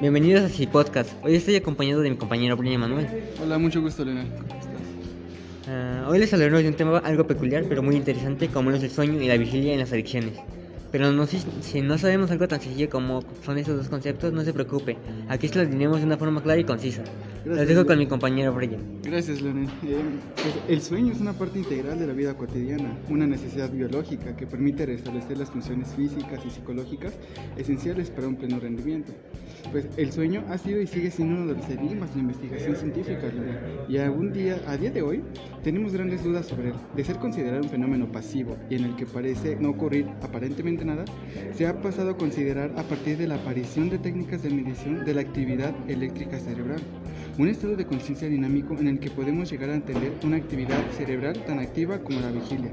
Bienvenidos a Ci Podcast. Hoy estoy acompañado de mi compañero Brian Manuel. Hola, mucho gusto, Leonel. ¿Cómo estás? Ah, hoy les hablaremos de un tema algo peculiar, pero muy interesante, como es el sueño y la vigilia en las adicciones. Pero no, si, si no sabemos algo tan sencillo como son esos dos conceptos, no se preocupe. Aquí se los diremos de una forma clara y concisa. Los Gracias, dejo con mi compañero Brian. Gracias, Leonel. Eh, pues, el sueño es una parte integral de la vida cotidiana, una necesidad biológica que permite restablecer las funciones físicas y psicológicas esenciales para un pleno rendimiento. Pues el sueño ha sido y sigue siendo uno de los enigmas de la investigación científica, Leonel. Y aún día, a día de hoy tenemos grandes dudas sobre él. De ser considerado un fenómeno pasivo y en el que parece no ocurrir aparentemente nada, se ha pasado a considerar a partir de la aparición de técnicas de medición de la actividad eléctrica cerebral, un estado de conciencia dinámico en el que podemos llegar a entender una actividad cerebral tan activa como la vigilia.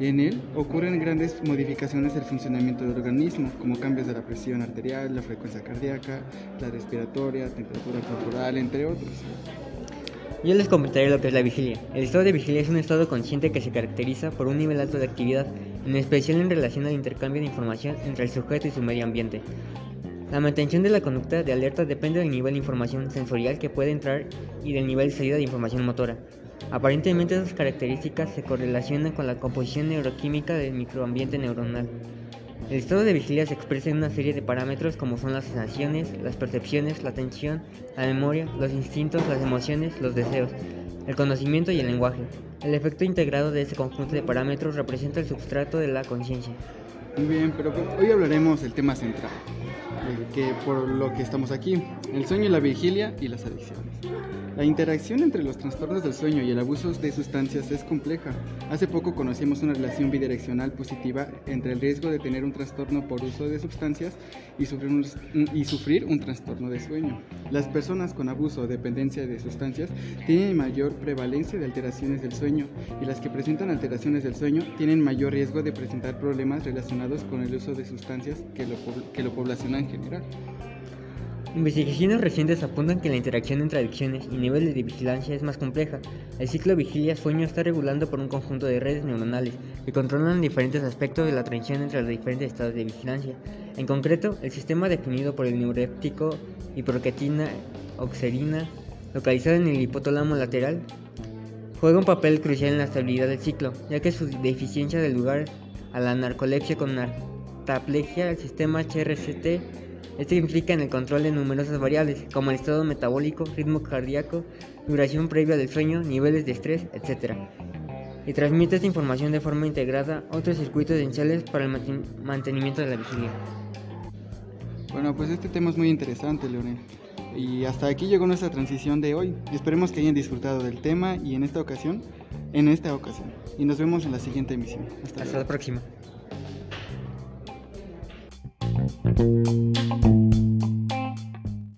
Y en él ocurren grandes modificaciones del funcionamiento del organismo, como cambios de la presión arterial, la frecuencia cardíaca, la respiratoria, temperatura corporal, entre otros. Yo les comentaré lo que es la vigilia. El estado de vigilia es un estado consciente que se caracteriza por un nivel alto de actividad, en especial en relación al intercambio de información entre el sujeto y su medio ambiente. La mantención de la conducta de alerta depende del nivel de información sensorial que puede entrar y del nivel de salida de información motora. Aparentemente esas características se correlacionan con la composición neuroquímica del microambiente neuronal. El estado de vigilia se expresa en una serie de parámetros como son las sensaciones, las percepciones, la atención, la memoria, los instintos, las emociones, los deseos, el conocimiento y el lenguaje. El efecto integrado de ese conjunto de parámetros representa el substrato de la conciencia. Muy bien, pero hoy hablaremos del tema central, que por lo que estamos aquí, el sueño, la vigilia y las adicciones. La interacción entre los trastornos del sueño y el abuso de sustancias es compleja. Hace poco conocimos una relación bidireccional positiva entre el riesgo de tener un trastorno por uso de sustancias y sufrir un, y sufrir un trastorno de sueño. Las personas con abuso o dependencia de sustancias tienen mayor prevalencia de alteraciones del sueño y las que presentan alteraciones del sueño tienen mayor riesgo de presentar problemas relacionados con el uso de sustancias que lo, que lo poblacionan en general. Investigaciones recientes apuntan que la interacción entre adicciones y niveles de vigilancia es más compleja. El ciclo vigilia-sueño está regulado por un conjunto de redes neuronales que controlan diferentes aspectos de la atención entre los diferentes estados de vigilancia. En concreto, el sistema definido por el neuréptico hipoquetina oxerina, localizado en el hipotálamo lateral, juega un papel crucial en la estabilidad del ciclo, ya que su deficiencia da lugar a la narcolepsia con narcaplegia, el sistema HRCT esto implica en el control de numerosas variables, como el estado metabólico, ritmo cardíaco, duración previa del sueño, niveles de estrés, etc. Y transmite esta información de forma integrada a otros circuitos esenciales para el manten- mantenimiento de la vigilia. Bueno, pues este tema es muy interesante, Leonel. Y hasta aquí llegó nuestra transición de hoy. Esperemos que hayan disfrutado del tema y en esta ocasión, en esta ocasión. Y nos vemos en la siguiente emisión. Hasta Hasta la próxima. Thank you.